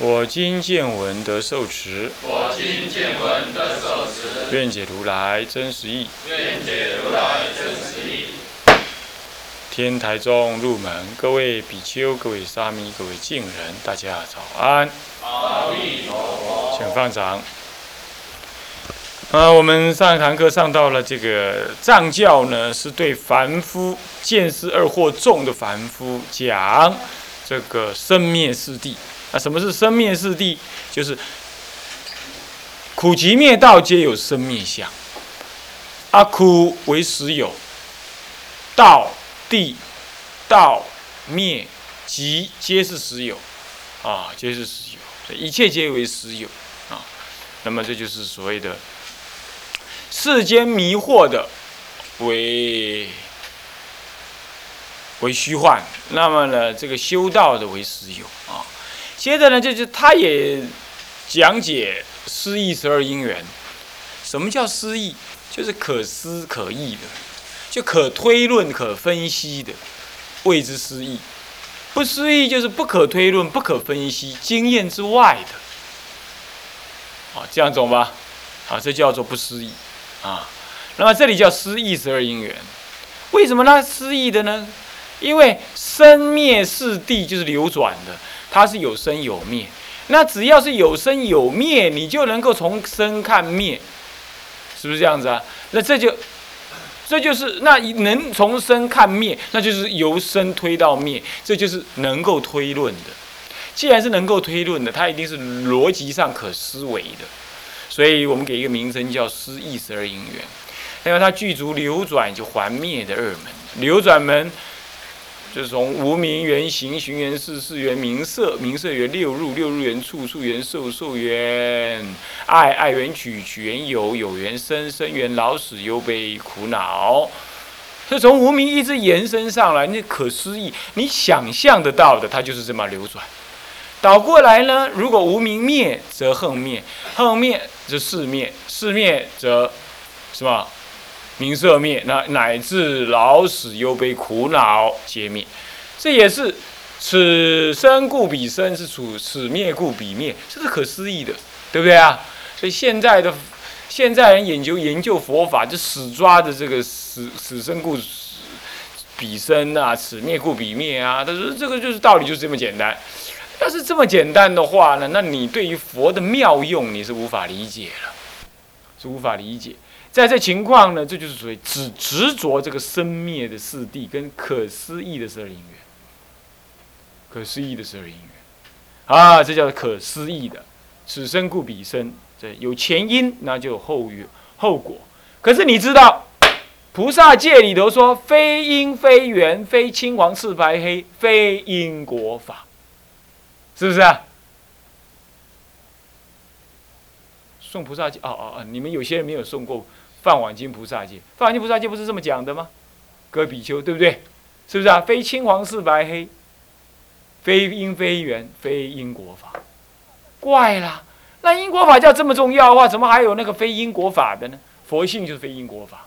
我今见闻得受持。我今见闻得受持。愿解如来真实义。愿解如来真实义。天台中入门，各位比丘、各位沙弥、各位敬人，大家早安。阿弥陀佛。请放掌。呃，我们上一堂课上到了这个藏教呢，是对凡夫见思二惑重的凡夫讲这个生灭四谛。那什么是生灭四谛？就是苦集灭道皆有生灭相。阿苦为实有，道。地、道、灭、即皆是实有，啊，皆是实有，一切皆为实有，啊，那么这就是所谓的世间迷惑的为为虚幻，那么呢，这个修道的为实有，啊，接着呢，就是他也讲解失意十二因缘，什么叫失意？就是可思可议的。就可推论、可分析的，谓之失意；不失意就是不可推论、不可分析、经验之外的。好，这样懂吧？啊，这叫做不失意啊。那么这里叫失意十二因缘，为什么它失意的呢？因为生灭四谛就是流转的，它是有生有灭。那只要是有生有灭，你就能够从生看灭，是不是这样子啊？那这就。这就是那能从生看灭，那就是由生推到灭，这就是能够推论的。既然是能够推论的，它一定是逻辑上可思维的。所以我们给一个名称叫思意十二因缘，因为它具足流转就还灭的二门，流转门。就是从无名缘行，行缘事，事缘名色，名色缘六入，六入缘处，处缘受，受缘爱，爱缘取，取缘有，有缘生，生缘老死忧悲苦恼。是从无名一直延伸上来，那可思议，你想象得到的，它就是这么流转。倒过来呢，如果无名灭，则横灭，横灭则世灭，世灭则什么？名色灭，那乃至老死忧悲苦恼皆灭，这也是此生故彼生，是处此灭故彼灭，这是可思议的，对不对啊？所以现在的现在人研究研究佛法，就死抓着这个死死生故彼生啊，此灭故彼灭啊，他说这个就是道理，就是这么简单。要是这么简单的话呢，那你对于佛的妙用，你是无法理解了，是无法理解。在这情况呢，这就是属于只执着这个生灭的四谛跟可思议的十二因缘，可思议的十二因缘，啊，这叫可思议的，此生故彼生，这有前因，那就有后缘后果。可是你知道，菩萨戒里头说，非因非缘，非青黄赤白黑，非因果法，是不是啊？送菩萨戒，哦哦哦，你们有些人没有送过。饭碗金菩萨戒，饭碗金菩萨戒不是这么讲的吗？各位比丘，对不对？是不是啊？非青黄是白黑，非因非缘，非因果法。怪啦，那因果法叫这么重要的话，怎么还有那个非因果法的呢？佛性就是非因果法。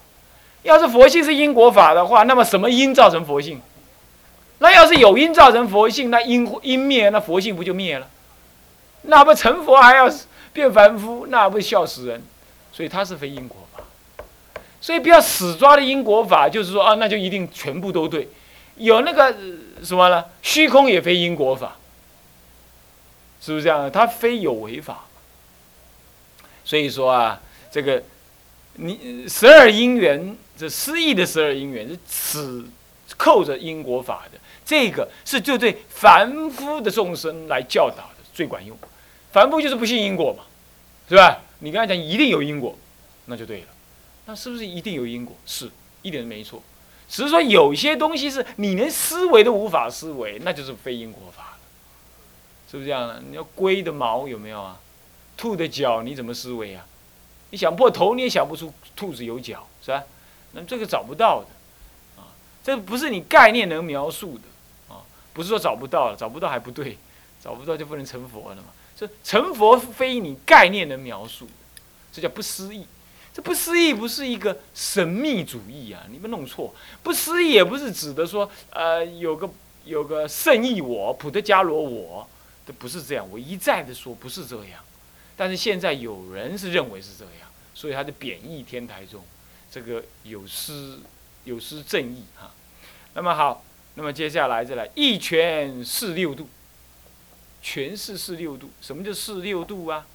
要是佛性是因果法的话，那么什么因造成佛性？那要是有因造成佛性，那因因灭，那佛性不就灭了？那不成佛还要变凡夫，那不笑死人？所以他是非因果法。所以不要死抓的因果法，就是说啊，那就一定全部都对。有那个什么呢？虚空也非因果法，是不是这样？它非有为法。所以说啊，这个你十二因缘，这失意的十二因缘是死扣着因果法的。这个是就对凡夫的众生来教导的最管用。凡夫就是不信因果嘛，是吧？你跟他讲一定有因果，那就对了。那是不是一定有因果？是，一点都没错。只是说有些东西是你连思维都无法思维，那就是非因果法了，是不是这样的？你要龟的毛有没有啊？兔的脚你怎么思维啊？你想破头你也想不出兔子有脚，是吧？那这个找不到的，啊，这不是你概念能描述的，啊，不是说找不到，找不到还不对，找不到就不能成佛了嘛。这成佛非你概念能描述，这叫不思议。这不思议不是一个神秘主义啊，你们弄错。不思议也不是指的说，呃，有个有个圣意我、普特伽罗我，这不是这样。我一再的说不是这样，但是现在有人是认为是这样，所以他就贬义天台宗，这个有失有失正义哈。那么好，那么接下来再来一拳四六度，全是四六度。什么叫四六度啊？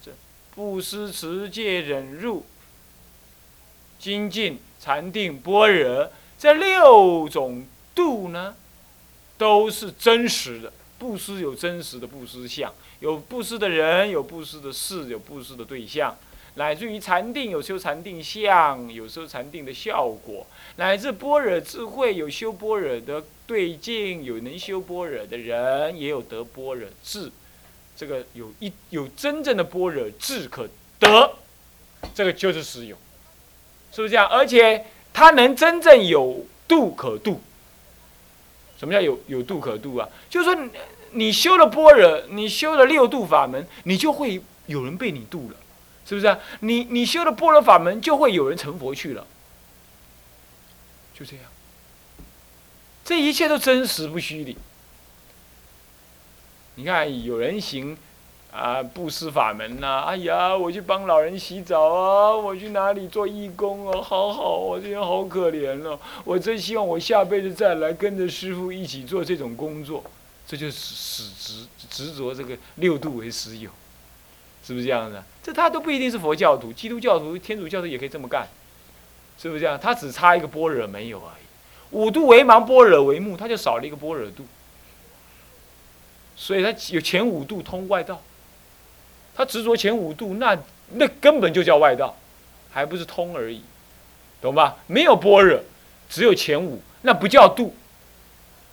这布施、持戒、忍辱。精进、禅定、般若这六种度呢，都是真实的。布施有真实的布施相，有布施的人，有布施的事，有布施的对象，乃至于禅定有修禅定相，有修禅定的效果，乃至般若智慧有修般若的对境，有能修般若的人，也有得般若智。这个有一有真正的般若智可得，这个就是实有。是不是这样？而且他能真正有度可度。什么叫有有度可度啊？就是说，你修了般若，你修了六度法门，你就会有人被你度了，是不是？你你修了般若法门，就会有人成佛去了。就这样，这一切都真实不虚的。你看，有人行。啊，布施法门呐！哎呀，我去帮老人洗澡啊，我去哪里做义工哦，好好哦，这样好可怜哦。我真希望我下辈子再来跟着师傅一起做这种工作，这就是死执执着这个六度为实有，是不是这样的？这他都不一定是佛教徒，基督教徒、天主教徒也可以这么干，是不是这样？他只差一个般若没有而已，五度为盲，般若为目，他就少了一个般若度，所以他有前五度通外道。他执着前五度，那那根本就叫外道，还不是通而已，懂吧？没有般若，只有前五，那不叫度，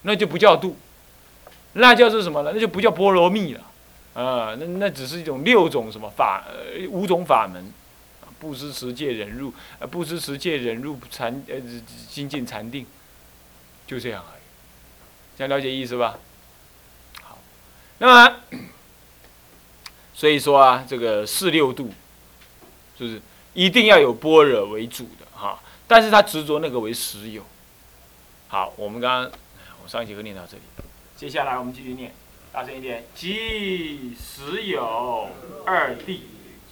那就不叫度，那叫做什么呢？那就不叫波罗蜜了，啊，那那只是一种六种什么法，五种法门，不知持戒忍辱，呃，不知持戒忍辱禅，呃，精进禅定，就这样而已，这样了解意思吧？好，那么。所以说啊，这个四六度，就是一定要有般若为主的哈，但是他执着那个为实有。好，我们刚刚我上一节课念到这里，接下来我们继续念，大声一点，即实有二谛，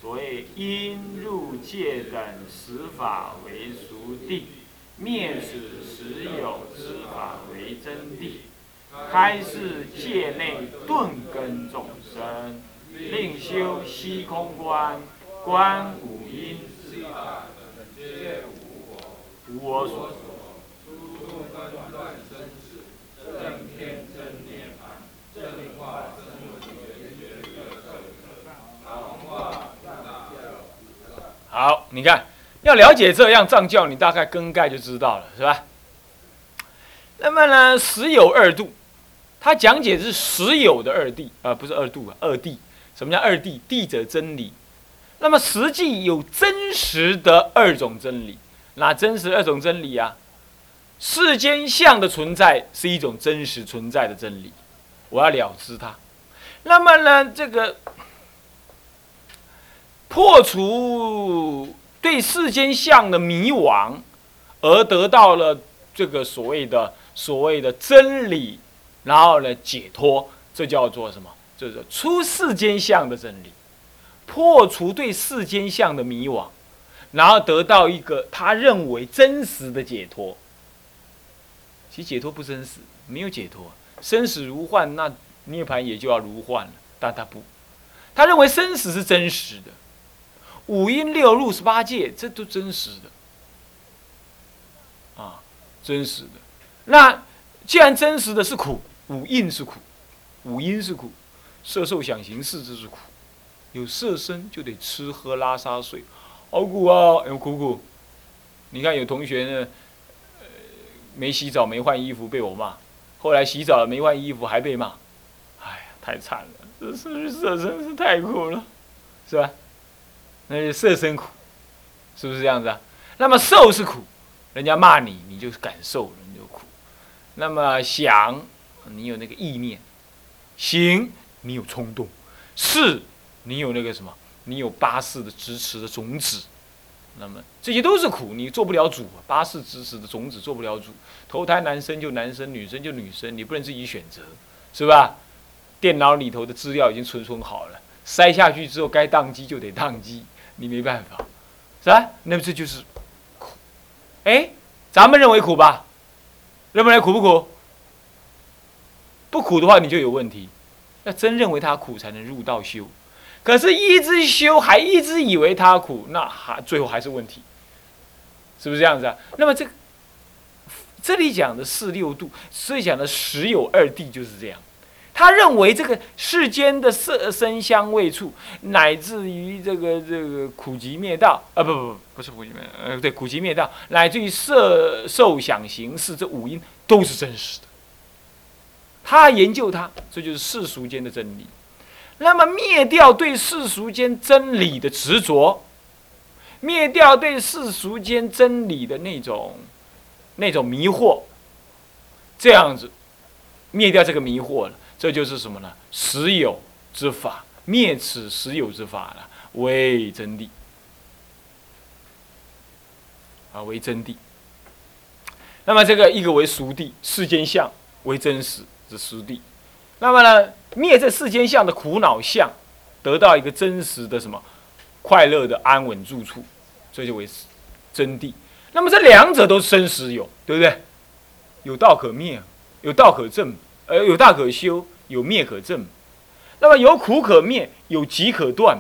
所谓因入界等十法为熟谛，灭使实有之法为真谛，开示界内顿根众生。另修虚空观，观五阴，无我所。好，你看，要了解这样藏教，你大概根概就知道了，是吧？那么呢，实有二度，他讲解是实有的二谛，啊，不是二度啊，二谛。什么叫二谛？谛者真理。那么实际有真实的二种真理，哪真实二种真理啊？世间相的存在是一种真实存在的真理，我要了知它。那么呢，这个破除对世间相的迷惘，而得到了这个所谓的所谓的真理，然后呢解脱，这叫做什么？就是出世间相的真理，破除对世间相的迷惘，然后得到一个他认为真实的解脱。其实解脱不真实，没有解脱，生死如幻，那涅槃也就要如幻了。但他不，他认为生死是真实的，五阴六入十八界，这都真实的，啊，真实的。那既然真实的是苦，五阴是苦，五阴是苦。色受想行识，这是苦。有色身就得吃喝拉撒睡，好苦啊！有苦苦。你看有同学呢，呃，没洗澡没换衣服被我骂，后来洗澡了没换衣服还被骂，哎呀，太惨了！这是色身是太苦了，是吧？那就色身苦，是不是这样子啊？那么受是苦，人家骂你，你就感受，你就苦。那么想，你有那个意念；行，你有冲动；是，你有那个什么？你有八事的支持的种子。那么这些都是苦，你做不了主。八世支持的种子做不了主，投胎男生就男生，女生就女生，你不能自己选择，是吧？电脑里头的资料已经存存好了，塞下去之后该宕机就得宕机，你没办法，是吧？那么这就是苦。哎，咱们认为苦吧？认不认为苦不苦？不苦的话你就有问题，要真认为它苦才能入道修。可是，一直修还一直以为他苦，那还最后还是问题，是不是这样子啊？那么这这里讲的四六度，所以讲的十有二谛就是这样。他认为这个世间的色声香味触，乃至于这个这个苦集灭道啊，不不不，不是苦集灭，呃，对，苦集灭道，乃至于色受想行识这五音都是真实的。他研究它，这就是世俗间的真理。那么灭掉对世俗间真理的执着，灭掉对世俗间真理的那种那种迷惑，这样子灭掉这个迷惑了，这就是什么呢？实有之法，灭此实有之法了，为真谛啊，为真谛。那么这个一个为俗谛，世间相为真实之实谛。那么呢，灭这世间相的苦恼相，得到一个真实的什么快乐的安稳住处，这就为真谛。那么这两者都生死有，对不对？有道可灭，有道可证，呃，有道可修，有灭可证。那么有苦可灭，有集可断。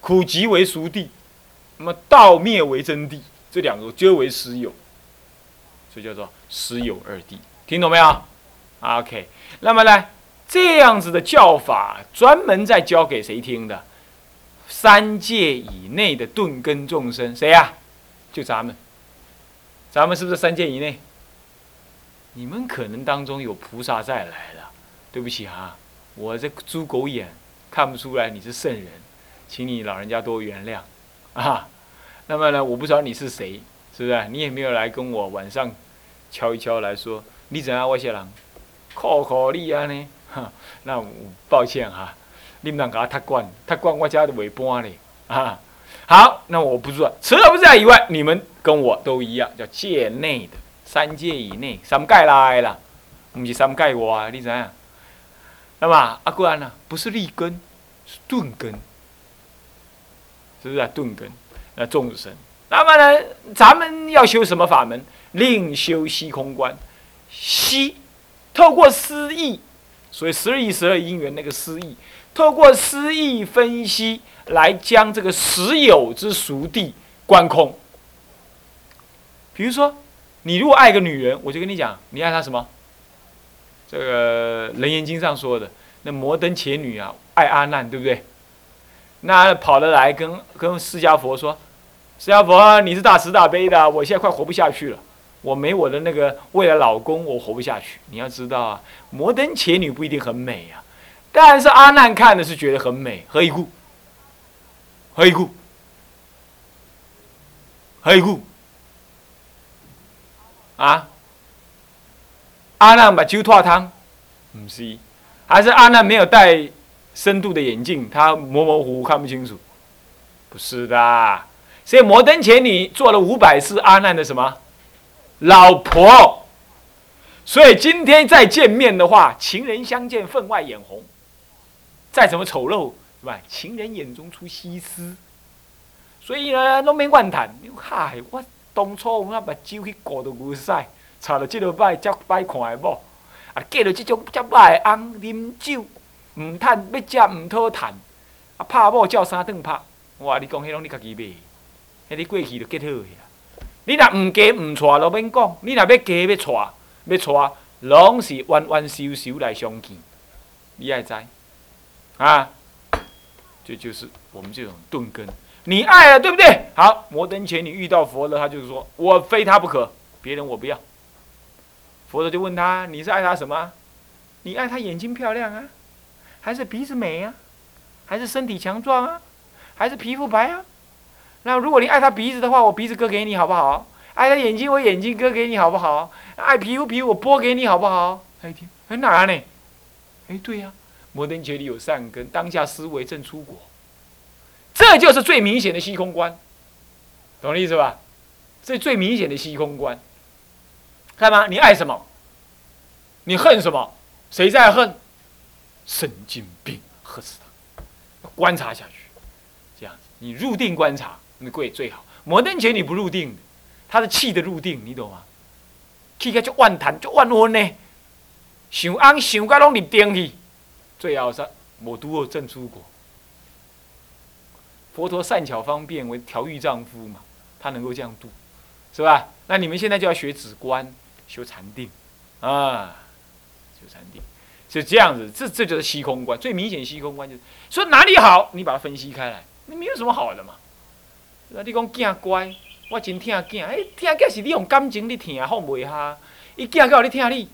苦集为熟地，那么道灭为真谛，这两个皆为实有，这叫做实有二谛。听懂没有？OK。那么呢，这样子的教法专门在教给谁听的？三界以内的顿根众生，谁呀？就咱们。咱们是不是三界以内？你们可能当中有菩萨再来了，对不起啊，我这猪狗眼看不出来你是圣人，请你老人家多原谅啊。那么呢，我不知道你是谁，是不是？你也没有来跟我晚上敲一敲来说，你怎样外些人？靠，靠你安尼，哈，那抱歉哈，你们给他太惯，太惯我家的尾巴嘞，啊，好，那我不知道，除了不在以外，你们跟我都一样，叫界内的，三界以内，三界来啦，不是三界外，你知影？那么阿贵呢？不是立根，是顿根，是不是啊？顿根，那众生，那么呢？咱们要修什么法门？另修虚空观，虚。透过思意，所以十二亿十二因缘那个思意，透过思意分析来将这个实有之熟地观空。比如说，你如果爱一个女人，我就跟你讲，你爱她什么？这个《楞严经》上说的，那摩登伽女啊，爱阿难，对不对？那跑得来跟跟释迦佛说：“释迦佛，你是大慈大悲的，我现在快活不下去了。”我没我的那个未来老公，我活不下去。你要知道啊，摩登伽女不一定很美啊，但是阿难看的是觉得很美。何以故？何以故？何以故？啊？阿难把酒脱汤？不是，还是阿难没有戴深度的眼镜，他模模糊糊看不清楚。不是的，所以摩登伽女做了五百次阿难的什么？老婆，所以今天再见面的话，情人相见分外眼红。再怎么丑陋，是吧？情人眼中出西施。所以呢，拢免怨叹。嗨，我当初我把酒去过到牛屎，查到即落摆才摆看的某，啊，嫁到这种这歹的翁，啉酒，唔趁要食唔讨趁，啊，拍某照三顿拍。我话你讲，迄拢你家己买，迄你过去就结好去。你若毋嫁毋娶，就免讲；你若要嫁要娶，要娶，拢是冤冤仇仇来相见。你爱知啊？这就是我们这种钝根。你爱了，对不对？好，摩登前你遇到佛了，他就是说我非他不可，别人我不要。佛陀就问他：你是爱他什么？你爱他眼睛漂亮啊，还是鼻子美啊，还是身体强壮啊，还是皮肤白啊？那如果你爱他鼻子的话，我鼻子割给你好不好？爱他眼睛，我眼睛割给你好不好？爱皮肤，皮肤我剥给你好不好？他一听，哎哪呢？哎，对呀，摩登节里有善根，当下思维正出国，这就是最明显的虚空观，懂我意思吧？这最明显的虚空观，看吗？你爱什么？你恨什么？谁在恨？神经病，喝死他！观察下去，这样子，你入定观察，那贵最好。摩登节你不入定，他的气的入定，你懂吗？气个就万谈，就万温呢。想安想甲拢入定去，最后是无拄好正出国。佛陀善巧方便为调御丈夫嘛，他能够这样度。是吧？那你们现在就要学止观，修禅定，啊，修禅定，是这样子。这这就是虚空观，最明显虚空观就是说哪里好，你把它分析开来，你没有什么好的嘛。啊你讲囝乖，我真疼囝，哎，疼囝是你用感情你疼，放袂下。伊囝到你疼你，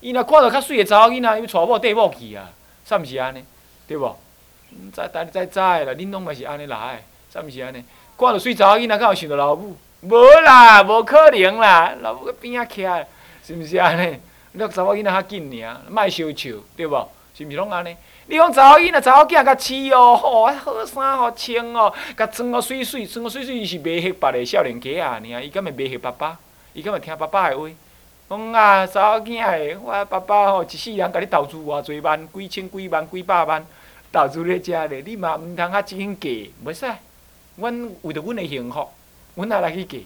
伊若看到较水的查某囡仔，伊娶某缀某去啊，啥毋是安尼？对无？再再再再啦，恁拢嘛是安尼来，啥毋是安尼？看到水查某囡仔，敢有想到老母？无啦，无可能啦，老母个边仔徛，是毋是安尼？你查某囡仔较紧尔，莫小笑，对无？是毋是拢安尼？你讲查某囡仔、查某囝较饲哦，吼，好衫好穿哦，甲穿个水水，穿个水水伊是袂黑白的少年家啊，尔，伊敢会袂黑爸爸？伊敢会听爸爸的话？讲啊，查某囝的，我爸爸吼一世人甲你投资偌济万，几千几万几百万，投资咧遮咧，你嘛毋通较真假，袂使。阮为着阮的幸福。阮也来去嫁，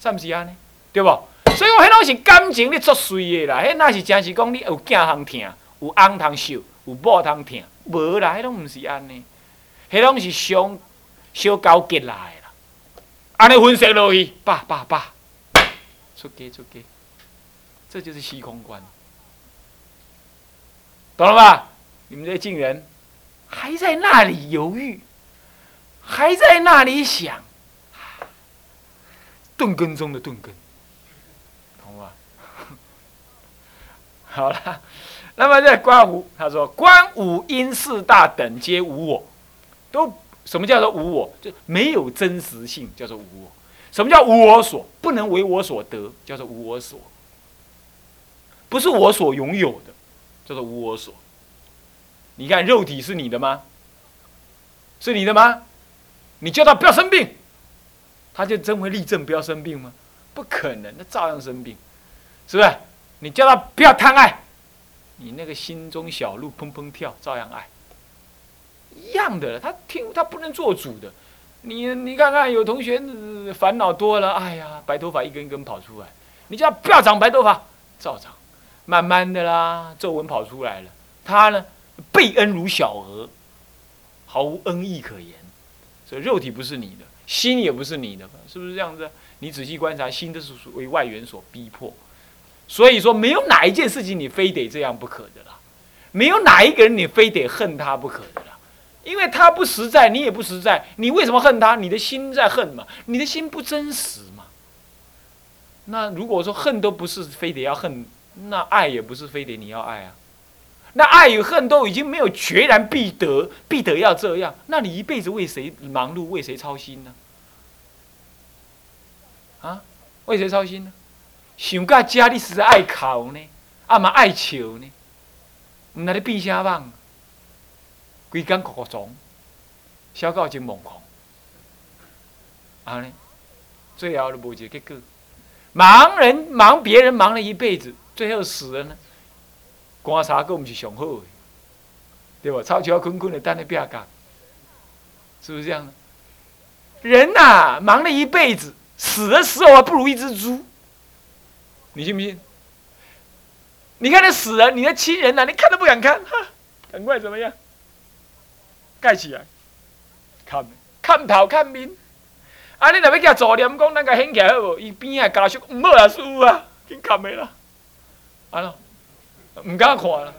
是毋是安尼？对无？所以我迄拢是感情咧作祟的啦。迄若是真实讲你有囝通疼，有翁通受，有某通疼，无啦，迄拢毋是安尼。迄拢是相相交结来啦。安尼分析落去，爸爸爸，出家出家，这就是虚空观，懂了吧？你们这些人还在那里犹豫，还在那里想。钝根中的钝根，懂吗？好了，那么在观无，他说观五因四大等皆无我，都什么叫做无我？就没有真实性，叫做无我。什么叫无我所？不能为我所得，叫做无我所。不是我所拥有的，叫做无我所。你看肉体是你的吗？是你的吗？你叫他不要生病。他就真会立正不要生病吗？不可能，那照样生病，是不是？你叫他不要贪爱，你那个心中小鹿砰砰跳，照样爱。一样的，他听他不能做主的。你你看看，有同学烦恼多了，哎呀，白头发一根一根跑出来，你叫他不要长白头发，照长。慢慢的啦，皱纹跑出来了，他呢，被恩如小儿，毫无恩义可言。所以肉体不是你的。心也不是你的，是不是这样子？你仔细观察，心都是为外缘所逼迫，所以说没有哪一件事情你非得这样不可的啦，没有哪一个人你非得恨他不可的啦，因为他不实在，你也不实在，你为什么恨他？你的心在恨嘛，你的心不真实嘛。那如果说恨都不是非得要恨，那爱也不是非得你要爱啊。那爱与恨都已经没有决然必得，必得要这样，那你一辈子为谁忙碌，为谁操心呢？啊，为谁操心呢？想到家你实在爱哭呢，啊嘛爱笑呢，唔那你变啥梦？规工哭哭撞，小到真梦狂，啊呢，最后都无一个结果。忙人忙别人忙了一辈子，最后死了呢？观察个毋是上好的，对吧？超超困困的等你变干，是不是这样？人呐，忙了一辈子。死的时候还不如一只猪，你信不信？你看那死人，你的亲人呐，你看都不敢看，哈，赶快怎么样？盖起来，看，看头看面。啊，你若要叫做念讲，咱个掀起来好无？伊边啊家属唔好啊，师傅啊，紧砍的啦，啊咯，唔敢看了，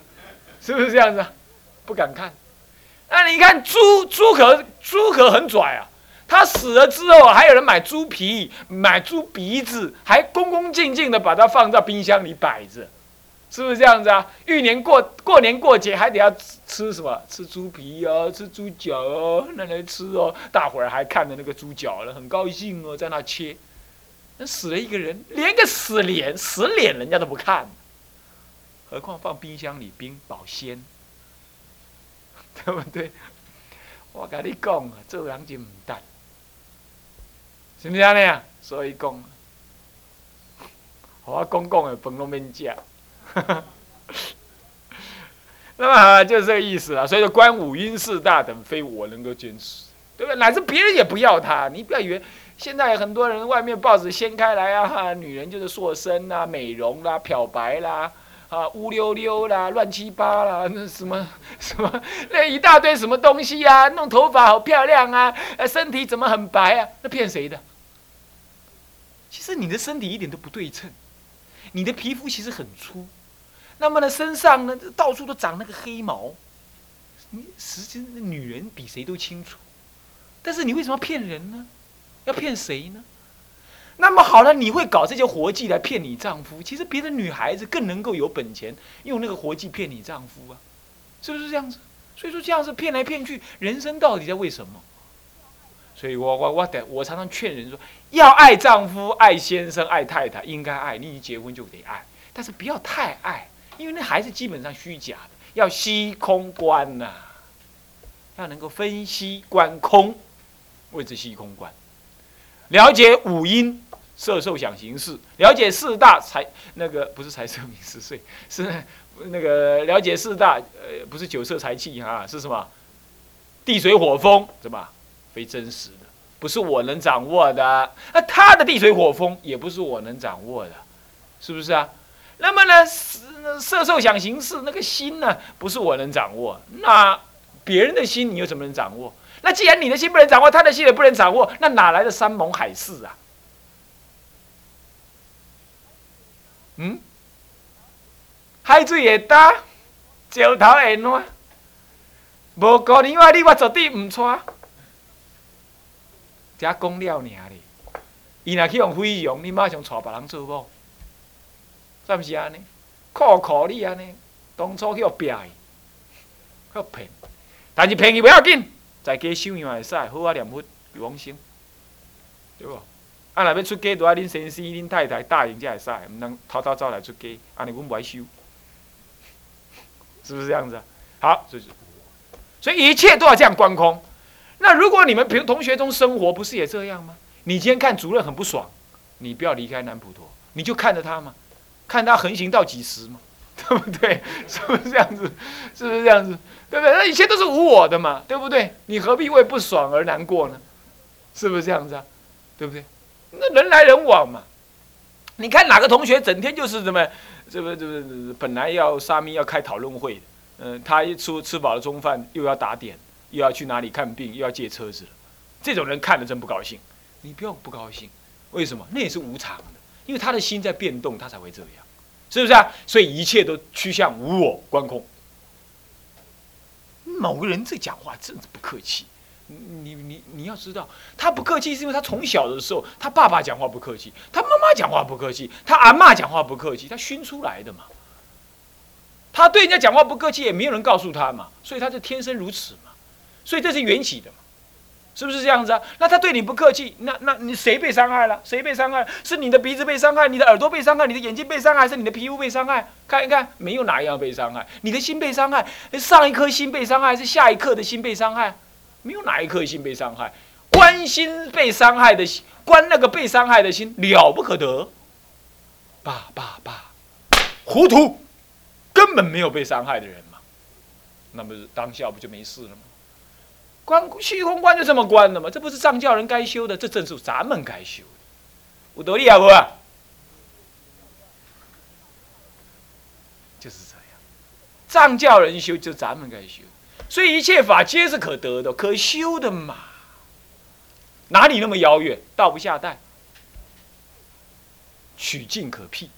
是不是这样子？不敢看。那你看猪，猪可猪可很拽啊。他死了之后，还有人买猪皮、买猪鼻子，还恭恭敬敬的把它放在冰箱里摆着。是不是这样子啊？玉年过过年过节还得要吃什么？吃猪皮哦，吃猪脚哦，那来吃哦。大伙儿还看着那个猪脚了，很高兴哦，在那切。那死了一个人，连个死脸死脸人家都不看，何况放冰箱里冰保鲜，对不对？我跟你讲啊，做人就唔得，是不是安尼啊？所以讲，我讲讲的饭都免食。那么就是这个意思了。所以说，观五阴四大等，非我能够坚持，对不对？乃至别人也不要他。你不要以为现在很多人外面报纸掀开来啊，女人就是塑身啦、美容啦、漂白啦、啊乌溜溜啦、乱七八啦，那什么什么那一大堆什么东西啊，弄头发好漂亮啊，呃，身体怎么很白啊？那骗谁的？其实你的身体一点都不对称，你的皮肤其实很粗。那么呢，身上呢，到处都长那个黑毛。你实际女人比谁都清楚，但是你为什么要骗人呢？要骗谁呢？那么好了，你会搞这些活计来骗你丈夫？其实别的女孩子更能够有本钱用那个活计骗你丈夫啊，是不是这样子？所以说这样子骗来骗去，人生到底在为什么？所以我我我得我常常劝人说，要爱丈夫、爱先生、爱太太，应该爱，你一结婚就得爱，但是不要太爱。因为那还是基本上虚假的，要吸空观呐，要能够分析观空，谓之吸空观。了解五阴色受想行识，了解四大财那个不是财色名食睡，是那个了解四大呃不是酒色财气哈，是什么？地水火风什么？非真实的，不是我能掌握的。那他的地水火风也不是我能掌握的，是不是啊？那么呢，色色受想行识那个心呢，不是我能掌握。那别人的心，你又怎么能掌握？那既然你的心不能掌握，他的心也不能掌握，那哪来的山盟海誓啊？嗯？海水会干，石头会烂，无过年话你我绝对唔娶。只讲了尔咧，伊若去用费用，你马上娶别人做某。是不是安尼？靠靠你安尼，当初去互骗伊，去骗，但是骗伊不要紧，在家修养会使，好啊念佛往生，对无？啊，若要出家，都爱恁先生、恁太太答应才会使，毋通偷偷走来出家，安尼阮不爱修，是不是这样子？好，所以，所以一切都要这样观空。那如果你们平同学中生活不是也这样吗？你今天看主任很不爽，你不要离开南普陀，你就看着他嘛。看他横行到几时嘛，对不对？是不是这样子？是不是这样子？对不对？那一切都是无我的嘛，对不对？你何必为不爽而难过呢？是不是这样子啊？对不对？那人来人往嘛。你看哪个同学整天就是什么？这个这个本来要沙弥要开讨论会的，嗯，他一出吃饱了中饭又要打点，又要去哪里看病，又要借车子了。这种人看了真不高兴。你不要不高兴，为什么？那也是无常的。因为他的心在变动，他才会这样，是不是啊？所以一切都趋向无我观空。某个人这讲话真是不客气，你你你要知道，他不客气是因为他从小的时候，他爸爸讲话不客气，他妈妈讲话不客气，他阿妈讲话不客气，他熏出来的嘛。他对人家讲话不客气，也没有人告诉他嘛，所以他就天生如此嘛，所以这是缘起的嘛。是不是这样子啊？那他对你不客气，那那你谁被伤害了？谁被伤害？是你的鼻子被伤害，你的耳朵被伤害，你的眼睛被伤害，还是你的皮肤被伤害？看一看，没有哪一样被伤害。你的心被伤害，上一颗心被伤害，还是下一刻的心被伤害？没有哪一颗心被伤害。关心被伤害的心，关那个被伤害的心了不可得。爸爸爸，糊涂，根本没有被伤害的人嘛，那么当下不就没事了吗？关虚空观就这么关的嘛？这不是藏教人该修的，这正是咱们该修的。有道理啊不？就是这样，藏教人修就咱们该修，所以一切法皆是可得的、可修的嘛。哪里那么遥远？道不下带，取境可辟，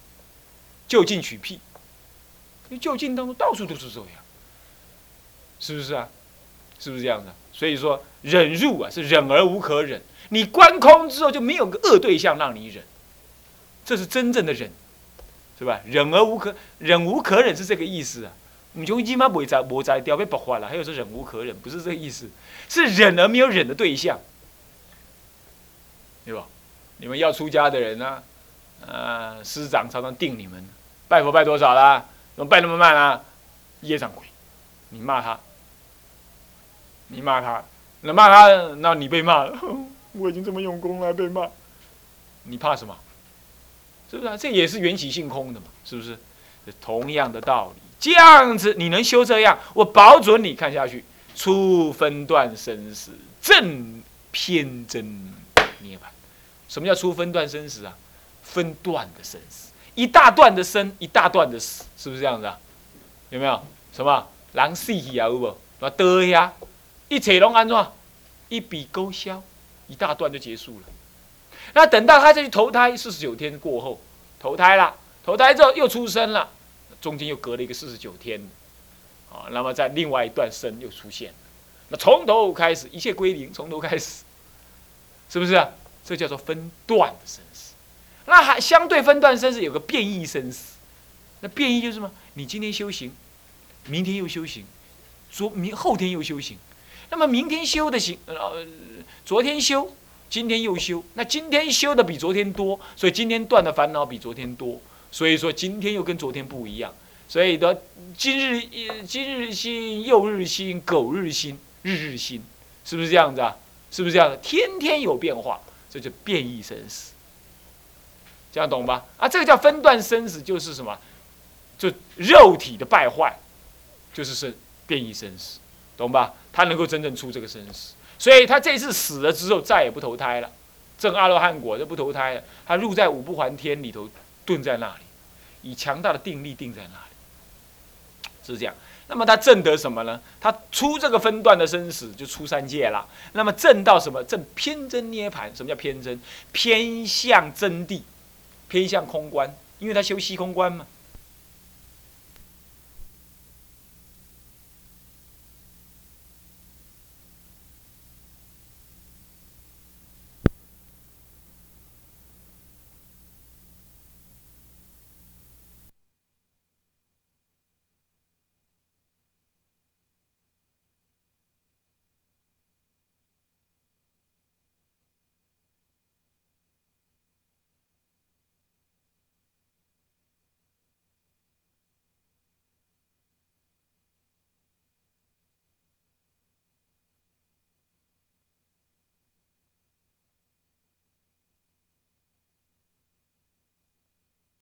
就近取辟。就近当中到处都是这样，是不是啊？是不是这样的？所以说忍辱啊，是忍而无可忍。你观空之后就没有个恶对象让你忍，这是真正的忍，是吧？忍而无可忍无可忍是这个意思啊。你就一嘛不会在不在掉被爆发了，还有说忍无可忍，不是这个意思，是忍而没有忍的对象，对吧？你们要出家的人呢，呃，师长常常定你们，拜佛拜多少啦？怎么拜那么慢啊？业障鬼，你骂他，你骂他，那骂他，那你被骂了，我已经这么用功了，被骂，你怕什么？是不是啊？这也是缘起性空的嘛，是不是？同样的道理。这样子你能修这样，我保准你看下去，出分段生死，正偏真涅槃。什么叫出分段生死啊？分段的生死，一大段的生，一大段的死，是不是这样子啊？有没有？什么？狼死去啊？有无？那得呀，一切拢安怎？一笔勾销，一大段就结束了。那等到他再去投胎，四十九天过后，投胎了，投胎之后又出生了。中间又隔了一个四十九天，啊，那么在另外一段生又出现了，那从头开始，一切归零，从头开始，是不是？这叫做分段的生死。那还相对分段生死有个变异生死，那变异就是什么？你今天修行，明天又修行，昨明后天又修行，那么明天修的行，呃，昨天修，今天又修，那今天修的比昨天多，所以今天断的烦恼比昨天多。所以说今天又跟昨天不一样，所以的今日今日新，又日新，苟日新，日日新，是不是这样子啊？是不是这样？天天有变化，这就变异生死，这样懂吧？啊，这个叫分段生死，就是什么？就肉体的败坏，就是生变异生死，懂吧？他能够真正出这个生死，所以他这次死了之后再也不投胎了，证阿罗汉果就不投胎了，他入在五不还天里头。顿在那里，以强大的定力定在那里，是这样。那么他证得什么呢？他出这个分段的生死，就出三界了。那么证到什么？证偏真涅盘。什么叫偏真？偏向真谛，偏向空观。因为他修虚空观嘛，